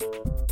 you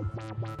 Wow.